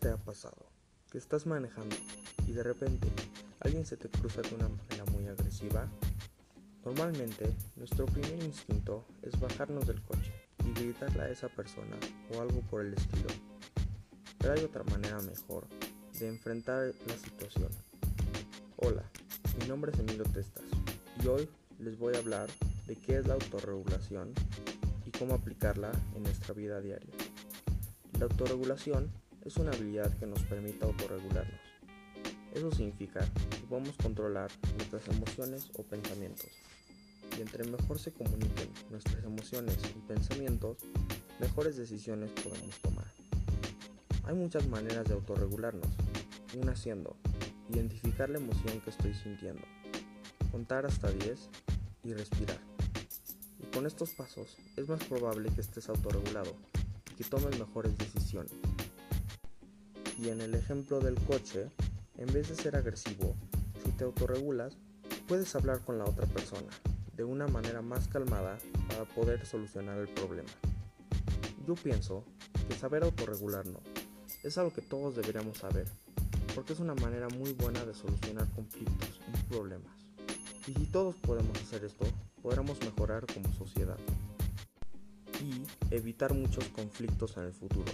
te ha pasado? Que estás manejando y de repente alguien se te cruza de una manera muy agresiva. Normalmente nuestro primer instinto es bajarnos del coche y gritarle a esa persona o algo por el estilo. Pero hay otra manera mejor de enfrentar la situación. Hola, mi nombre es Emilio Testas y hoy les voy a hablar de qué es la autorregulación y cómo aplicarla en nuestra vida diaria. La autorregulación es una habilidad que nos permite autorregularnos. Eso significa que podemos controlar nuestras emociones o pensamientos. Y entre mejor se comuniquen nuestras emociones y pensamientos, mejores decisiones podemos tomar. Hay muchas maneras de autorregularnos. Una siendo identificar la emoción que estoy sintiendo, contar hasta 10 y respirar. Y con estos pasos es más probable que estés autorregulado que tomes mejores decisiones. Y en el ejemplo del coche, en vez de ser agresivo, si te autorregulas, puedes hablar con la otra persona de una manera más calmada para poder solucionar el problema. Yo pienso que saber autorregularnos es algo que todos deberíamos saber, porque es una manera muy buena de solucionar conflictos y problemas. Y si todos podemos hacer esto, podremos mejorar como sociedad y evitar muchos conflictos en el futuro.